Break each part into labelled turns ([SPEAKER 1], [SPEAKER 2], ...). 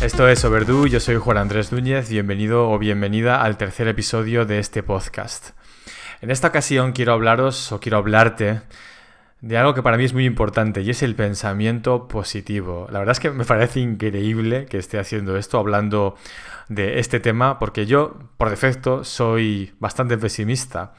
[SPEAKER 1] Esto es Overdue, yo soy Juan Andrés Núñez, bienvenido o bienvenida al tercer episodio de este podcast. En esta ocasión quiero hablaros o quiero hablarte de algo que para mí es muy importante y es el pensamiento positivo. La verdad es que me parece increíble que esté haciendo esto, hablando de este tema, porque yo, por defecto, soy bastante pesimista.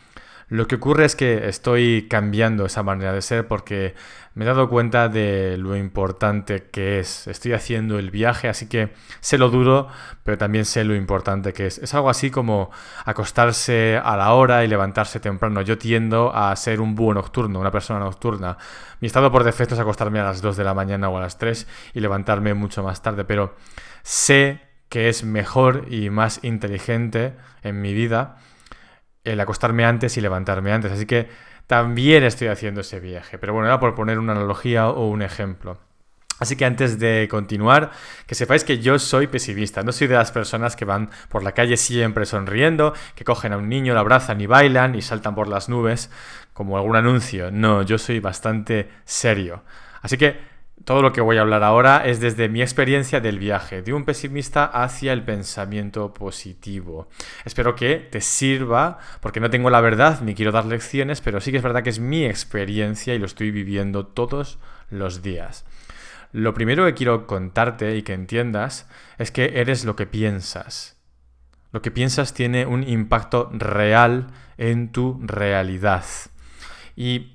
[SPEAKER 1] Lo que ocurre es que estoy cambiando esa manera de ser porque me he dado cuenta de lo importante que es. Estoy haciendo el viaje, así que sé lo duro, pero también sé lo importante que es. Es algo así como acostarse a la hora y levantarse temprano. Yo tiendo a ser un búho nocturno, una persona nocturna. Mi estado por defecto es acostarme a las 2 de la mañana o a las 3 y levantarme mucho más tarde, pero sé que es mejor y más inteligente en mi vida el acostarme antes y levantarme antes. Así que también estoy haciendo ese viaje. Pero bueno, era por poner una analogía o un ejemplo. Así que antes de continuar, que sepáis que yo soy pesimista, no soy de las personas que van por la calle siempre sonriendo, que cogen a un niño, lo abrazan y bailan y saltan por las nubes, como algún anuncio. No, yo soy bastante serio. Así que todo lo que voy a hablar ahora es desde mi experiencia del viaje, de un pesimista hacia el pensamiento positivo. Espero que te sirva, porque no tengo la verdad ni quiero dar lecciones, pero sí que es verdad que es mi experiencia y lo estoy viviendo todos los días. Lo primero que quiero contarte y que entiendas es que eres lo que piensas. Lo que piensas tiene un impacto real en tu realidad. Y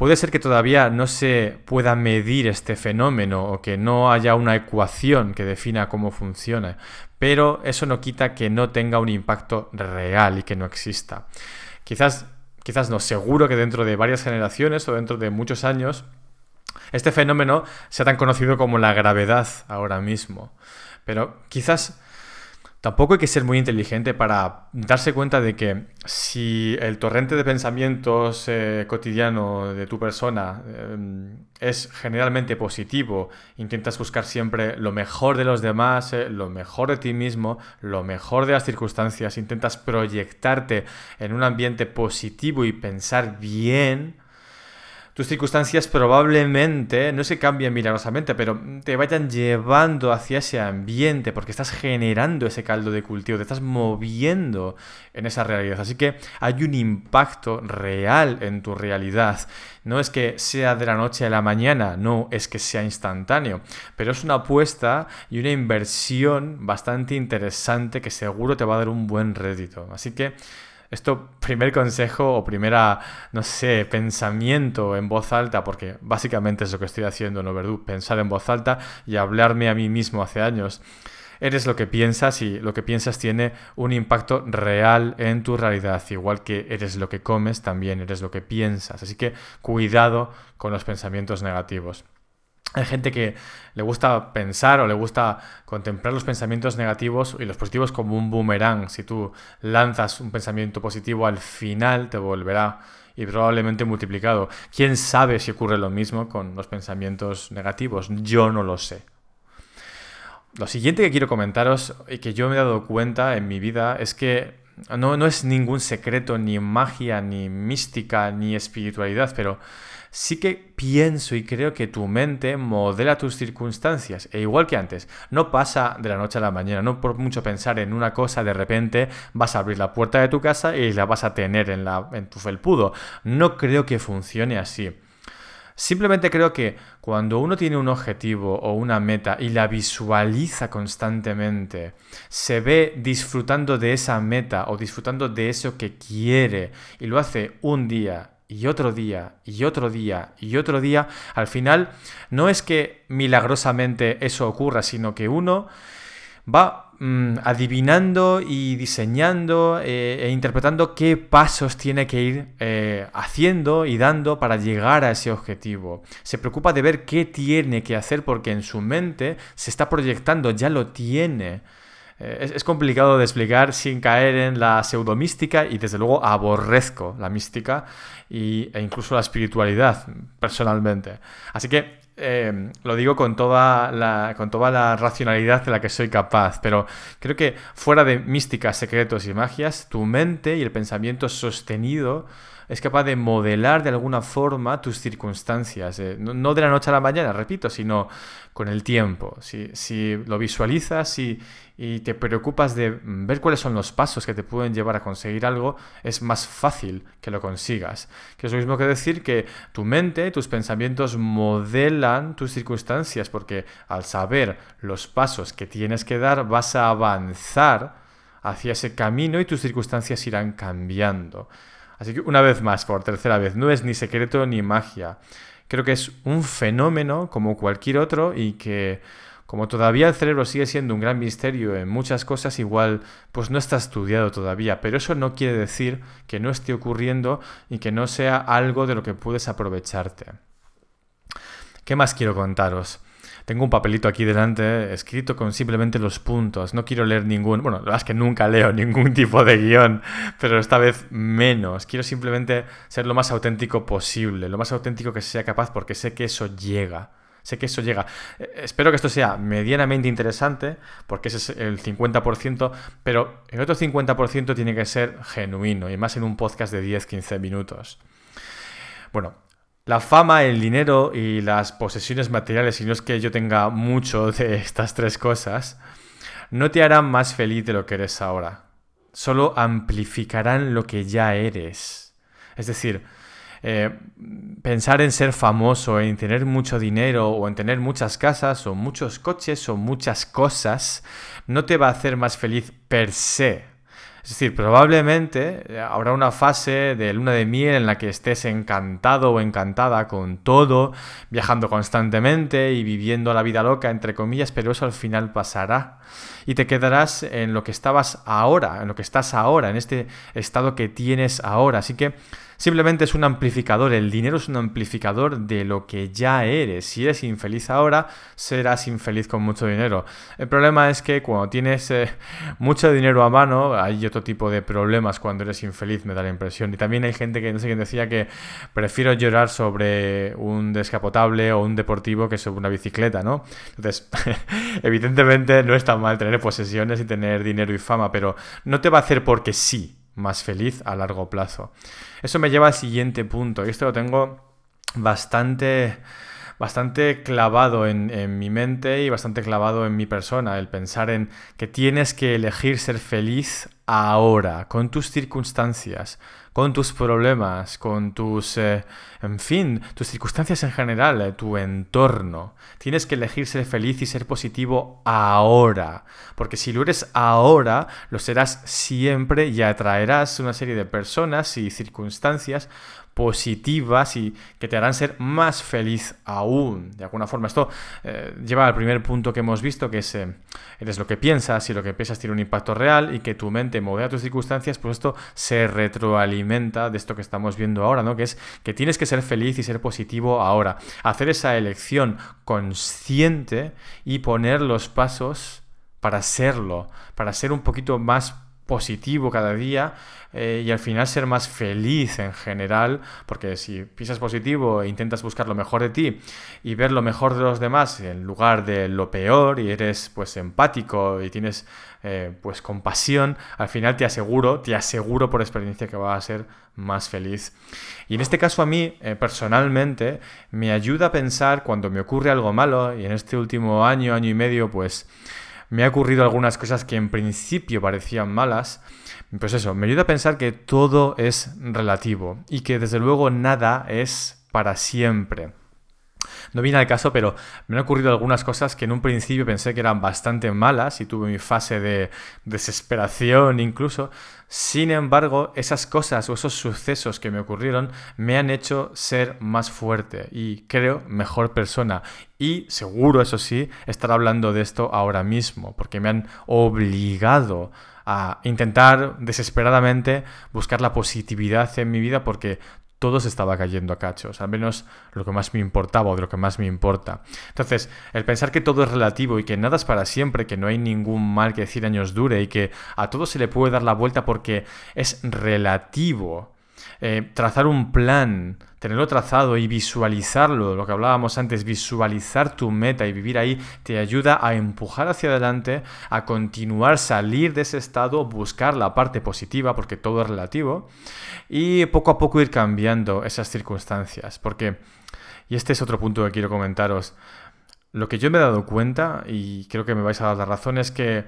[SPEAKER 1] Puede ser que todavía no se pueda medir este fenómeno o que no haya una ecuación que defina cómo funciona, pero eso no quita que no tenga un impacto real y que no exista. Quizás, quizás no, seguro que dentro de varias generaciones o dentro de muchos años, este fenómeno sea tan conocido como la gravedad ahora mismo. Pero quizás Tampoco hay que ser muy inteligente para darse cuenta de que si el torrente de pensamientos eh, cotidiano de tu persona em, es generalmente positivo, intentas buscar siempre lo mejor de los demás, eh, lo mejor de ti mismo, lo mejor de las circunstancias, intentas proyectarte en un ambiente positivo y pensar bien, tus circunstancias probablemente no se cambien milagrosamente, pero te vayan llevando hacia ese ambiente porque estás generando ese caldo de cultivo, te estás moviendo en esa realidad. Así que hay un impacto real en tu realidad. No es que sea de la noche a la mañana, no es que sea instantáneo, pero es una apuesta y una inversión bastante interesante que seguro te va a dar un buen rédito. Así que esto, primer consejo o primera, no sé, pensamiento en voz alta, porque básicamente es lo que estoy haciendo en Overdue, pensar en voz alta y hablarme a mí mismo hace años. Eres lo que piensas y lo que piensas tiene un impacto real en tu realidad. Igual que eres lo que comes, también eres lo que piensas. Así que cuidado con los pensamientos negativos. Hay gente que le gusta pensar o le gusta contemplar los pensamientos negativos y los positivos como un boomerang. Si tú lanzas un pensamiento positivo, al final te volverá y probablemente multiplicado. ¿Quién sabe si ocurre lo mismo con los pensamientos negativos? Yo no lo sé. Lo siguiente que quiero comentaros y que yo me he dado cuenta en mi vida es que no, no es ningún secreto, ni magia, ni mística, ni espiritualidad, pero sí que pienso y creo que tu mente modela tus circunstancias. E igual que antes, no pasa de la noche a la mañana, no por mucho pensar en una cosa, de repente vas a abrir la puerta de tu casa y la vas a tener en, la, en tu felpudo. No creo que funcione así. Simplemente creo que cuando uno tiene un objetivo o una meta y la visualiza constantemente, se ve disfrutando de esa meta o disfrutando de eso que quiere y lo hace un día y otro día y otro día y otro día, al final no es que milagrosamente eso ocurra, sino que uno va mm, adivinando y diseñando eh, e interpretando qué pasos tiene que ir eh, haciendo y dando para llegar a ese objetivo. Se preocupa de ver qué tiene que hacer porque en su mente se está proyectando, ya lo tiene. Eh, es, complicado de explicar sin caer en la pseudomística y desde luego aborrezco la mística y, e incluso la espiritualidad personalmente. Así que eh, lo digo con toda, la, con toda la racionalidad de la que soy capaz, pero creo que fuera de místicas, secretos y magias, tu mente y el pensamiento sostenido es capaz de modelar de alguna forma tus circunstancias, eh, no, de la noche a la mañana, repito, sino con el tiempo. Si, lo visualizas y, y, te preocupas de ver cuáles son los pasos que te pueden llevar a conseguir algo, es más fácil que lo consigas. Que es lo mismo que decir que tu mente, tus pensamientos modelan tus circunstancias, porque al saber los pasos que tienes que dar, vas a avanzar hacia ese camino y tus circunstancias irán cambiando. Así que una vez más, por tercera vez, no es ni secreto ni magia. Creo que es un fenómeno como cualquier otro y que como todavía el cerebro sigue siendo un gran misterio en muchas cosas, igual pues no está estudiado todavía, pero eso no quiere decir que no esté ocurriendo y que no sea algo de lo que puedes aprovecharte. ¿Qué más quiero contaros? Tengo un papelito aquí delante escrito con simplemente los puntos. No quiero leer ningún... Bueno, la verdad es que nunca leo ningún tipo de guion, pero esta vez menos. Quiero simplemente ser lo más auténtico posible, lo más auténtico que sea capaz porque sé que eso llega. Sé que eso llega. Eh, espero que esto sea medianamente interesante, porque ese es el 50%, pero el otro 50% tiene que ser genuino, y más en un podcast de 10-15 minutos. Bueno, la fama, el dinero y las posesiones materiales, y no es que yo tenga mucho de estas tres cosas, no te harán más feliz de lo que eres ahora. Solo amplificarán lo que ya eres. Es decir, eh, pensar en ser famoso, en tener mucho dinero o en tener muchas casas o muchos coches o muchas cosas, no te va a hacer más feliz per se. Es decir, probablemente eh, habrá una fase de luna de miel en la que estés encantado o encantada con todo, viajando constantemente y viviendo la vida loca, entre comillas, pero eso al final pasará. Y te quedarás en lo que estabas ahora, en lo que estás ahora, en este estado que tienes ahora. Así que Simplemente es un amplificador, el dinero es un amplificador de lo que ya eres. Si eres infeliz ahora, serás infeliz con mucho dinero. El problema es que cuando tienes eh, mucho dinero a mano, hay otro tipo de problemas cuando eres infeliz, me da la impresión. Y también hay gente que no sé quién decía que prefiero llorar sobre un descapotable o un deportivo que sobre una bicicleta, ¿no? Entonces, evidentemente no es tan mal tener posesiones y tener dinero y fama, pero no te va a hacer porque sí más feliz a largo plazo. Eso me lleva al siguiente punto, y esto lo tengo bastante, bastante clavado en, mi mente y bastante clavado en mi persona, el pensar en que tienes que elegir ser feliz ahora, con tus circunstancias, con tus problemas, con tus, eh, en fin, tus circunstancias en general, eh, tu entorno. Tienes que elegir ser feliz y ser positivo ahora, porque si lo eres ahora, lo serás siempre y atraerás una serie de personas y circunstancias positivas y que te harán ser más feliz aún. De alguna forma, esto eh, lleva al primer punto que hemos visto, que es, eres lo que piensas y lo que piensas tiene un impacto real y que tu mente modela tus circunstancias, pues esto se retroalimenta de esto que estamos viendo ahora, ¿no? Que es que tienes que ser feliz y ser positivo ahora. Hacer esa elección consciente y poner los pasos para serlo, para ser un poquito más positivo cada día eh, y al final ser más feliz en general, porque si pisas positivo e intentas buscar lo mejor de ti y ver lo mejor de los demás en lugar de lo peor y eres pues empático y tienes eh, pues compasión, al final te aseguro, te aseguro por experiencia que vas a ser más feliz. Y en este caso a mí, eh, personalmente, me ayuda a pensar cuando me ocurre algo malo y en este último año, año y medio, pues me ha ocurrido algunas cosas que en principio parecían malas. Pues eso, me ayuda a pensar que todo es relativo y que desde luego nada es para siempre. No viene al caso, pero me han ocurrido algunas cosas que en un principio pensé que eran bastante malas y tuve mi fase de desesperación incluso. Sin embargo, esas cosas o esos sucesos que me ocurrieron me han hecho ser más fuerte y creo mejor persona. Y seguro, eso sí, estar hablando de esto ahora mismo, porque me han obligado a intentar desesperadamente buscar la positividad en mi vida porque todo se estaba cayendo a cachos, al menos lo que más me importaba o de lo que más me importa. Entonces, el pensar que todo es relativo y que nada es para siempre, que no hay ningún mal que 100 años dure y que a todo se le puede dar la vuelta porque es relativo, Eh, trazar un plan, tenerlo trazado y visualizarlo, lo que hablábamos antes, visualizar tu meta y vivir ahí te ayuda a empujar hacia adelante, a continuar, salir de ese estado, buscar la parte positiva, porque todo es relativo, y poco a poco ir cambiando esas circunstancias, porque, y este es otro punto que quiero comentaros, lo que yo me he dado cuenta, y creo que me vais a dar la razón, es que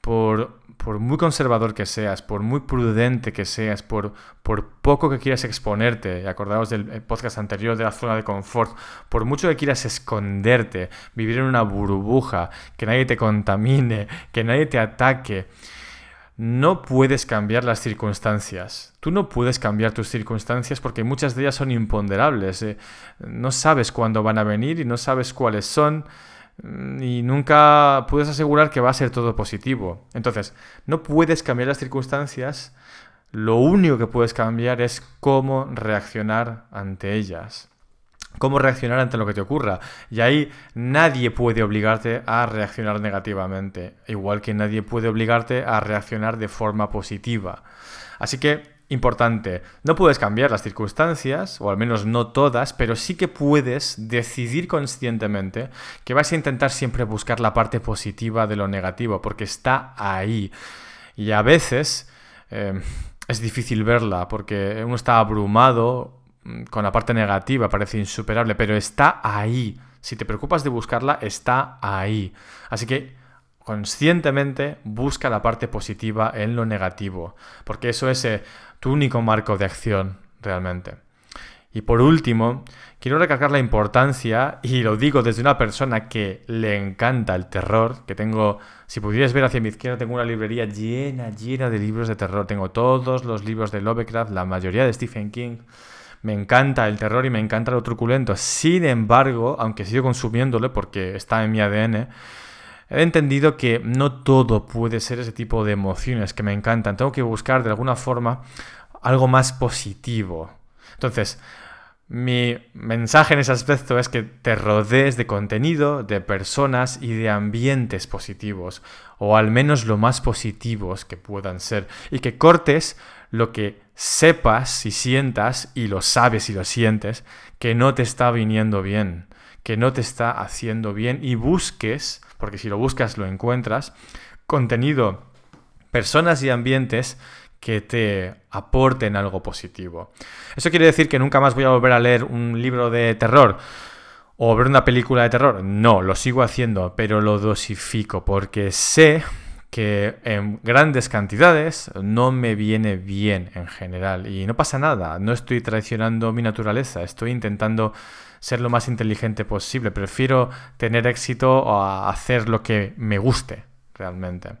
[SPEAKER 1] por, muy conservador que seas, por muy prudente que seas, por, por poco que quieras exponerte, acordaos del eh, podcast anterior de la zona de confort, por mucho que quieras esconderte, vivir en una burbuja, que nadie te contamine, que nadie te ataque, no puedes cambiar las circunstancias. Tú no puedes cambiar tus circunstancias porque muchas de ellas son imponderables. Eh. No sabes cuándo van a venir y no sabes cuáles son mm, y nunca puedes asegurar que va a ser todo positivo. Entonces, no puedes cambiar las circunstancias. Lo único que puedes cambiar es cómo reaccionar ante ellas cómo reaccionar ante lo que te ocurra. Y ahí nadie puede obligarte a reaccionar negativamente, igual que nadie puede obligarte a reaccionar de forma positiva. Así que, importante, no puedes cambiar las circunstancias, o al menos no todas, pero sí que puedes decidir conscientemente que vas a intentar siempre buscar la parte positiva de lo negativo, porque está ahí. Y a veces... Eh, es difícil verla porque uno está abrumado con la parte negativa, parece insuperable, pero está ahí. Si te preocupas de buscarla, está ahí. Así que conscientemente busca la parte positiva en lo negativo, porque eso es eh, tu único marco de acción realmente. Y por último, quiero recalcar la importancia, y lo digo desde una persona que le encanta el terror, que tengo, si pudieras ver hacia mi izquierda, tengo una librería llena, llena de libros de terror. Tengo todos los libros de Lovecraft, la mayoría de Stephen King. Me encanta el terror y me encanta lo truculento. Sin embargo, aunque sigo consumiéndolo porque está en mi ADN, he entendido que no todo puede ser ese tipo de emociones que me encantan. Tengo que buscar de alguna forma algo más positivo. Entonces, mi mensaje en ese aspecto es que te rodees de contenido, de personas y de ambientes positivos, o al menos lo más positivos que puedan ser, y que cortes lo que sepas y sientas, y lo sabes y lo sientes, que no te está viniendo bien, que no te está haciendo bien, y busques, porque si lo buscas lo encuentras, contenido, personas y ambientes que te aporten algo positivo. ¿Eso quiere decir que nunca más voy a volver a leer un libro de terror? ¿O ver una película de terror? No, lo sigo haciendo, pero lo dosifico porque sé que en grandes cantidades no me viene bien en general y no pasa nada, no estoy traicionando mi naturaleza, estoy intentando ser lo más inteligente posible, prefiero tener éxito a hacer lo que me guste realmente.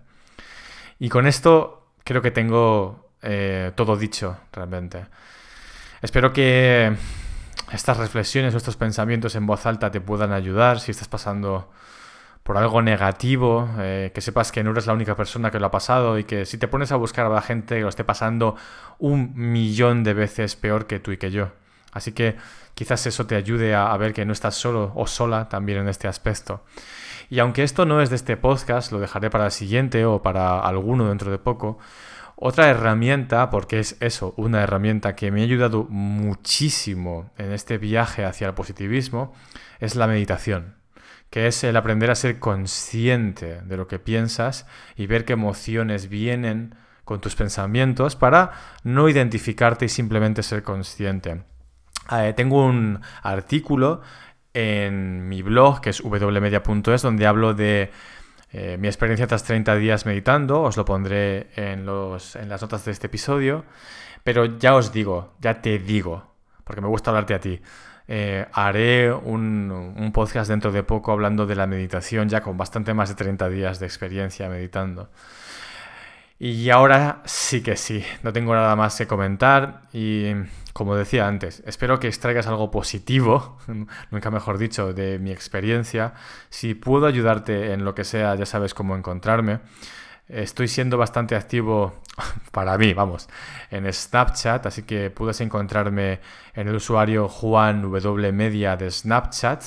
[SPEAKER 1] Y con esto creo que tengo eh, todo dicho realmente. Espero que estas reflexiones o estos pensamientos en voz alta te puedan ayudar si estás pasando por algo negativo, eh, que sepas que no eres la única persona que lo ha pasado y que si te pones a buscar a la gente que lo esté pasando un millón de veces peor que tú y que yo. Así que quizás eso te ayude a, ver que no estás solo o sola también en este aspecto. Y aunque esto no es de este podcast, lo dejaré para el siguiente o para alguno dentro de poco. Otra herramienta, porque es eso, una herramienta que me ha ayudado muchísimo en este viaje hacia el positivismo, es la meditación que es el aprender a ser consciente de lo que piensas y ver qué emociones vienen con tus pensamientos para no identificarte y simplemente ser consciente. Eh, tengo un artículo en mi blog, que es wmedia.es, donde hablo de eh, mi experiencia tras 30 días meditando. Os lo pondré en, los, en las notas de este episodio. Pero ya os digo, ya te digo, porque me gusta hablarte a ti. Eh, haré un, podcast dentro de poco hablando de la meditación, ya con bastante más de 30 días de experiencia meditando. Y ahora sí que sí, no tengo nada más que comentar y como decía antes, espero que extraigas algo positivo, nunca mejor dicho, de mi experiencia. Si puedo ayudarte en lo que sea, ya sabes cómo encontrarme. Estoy siendo bastante activo para mí, vamos, en Snapchat, así que puedes encontrarme en el usuario Juan W Media de Snapchat.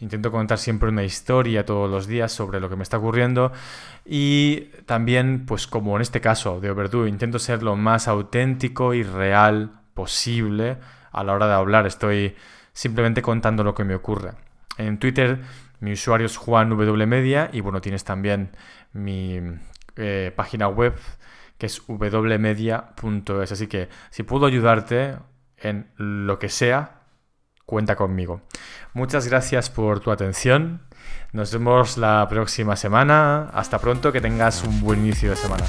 [SPEAKER 1] Intento contar siempre una historia todos los días sobre lo que me está ocurriendo y también, pues como en este caso de Overdue, intento ser lo más auténtico y real posible a la hora de hablar. Estoy simplemente contando lo que me ocurre. En Twitter mi usuario es Juan W Media y bueno, tienes también mi eh, página web que es wmedia.es. Así que si puedo ayudarte en lo que sea, cuenta conmigo. Muchas gracias por tu atención. Nos vemos la próxima semana. Hasta pronto, que tengas un buen inicio de semana.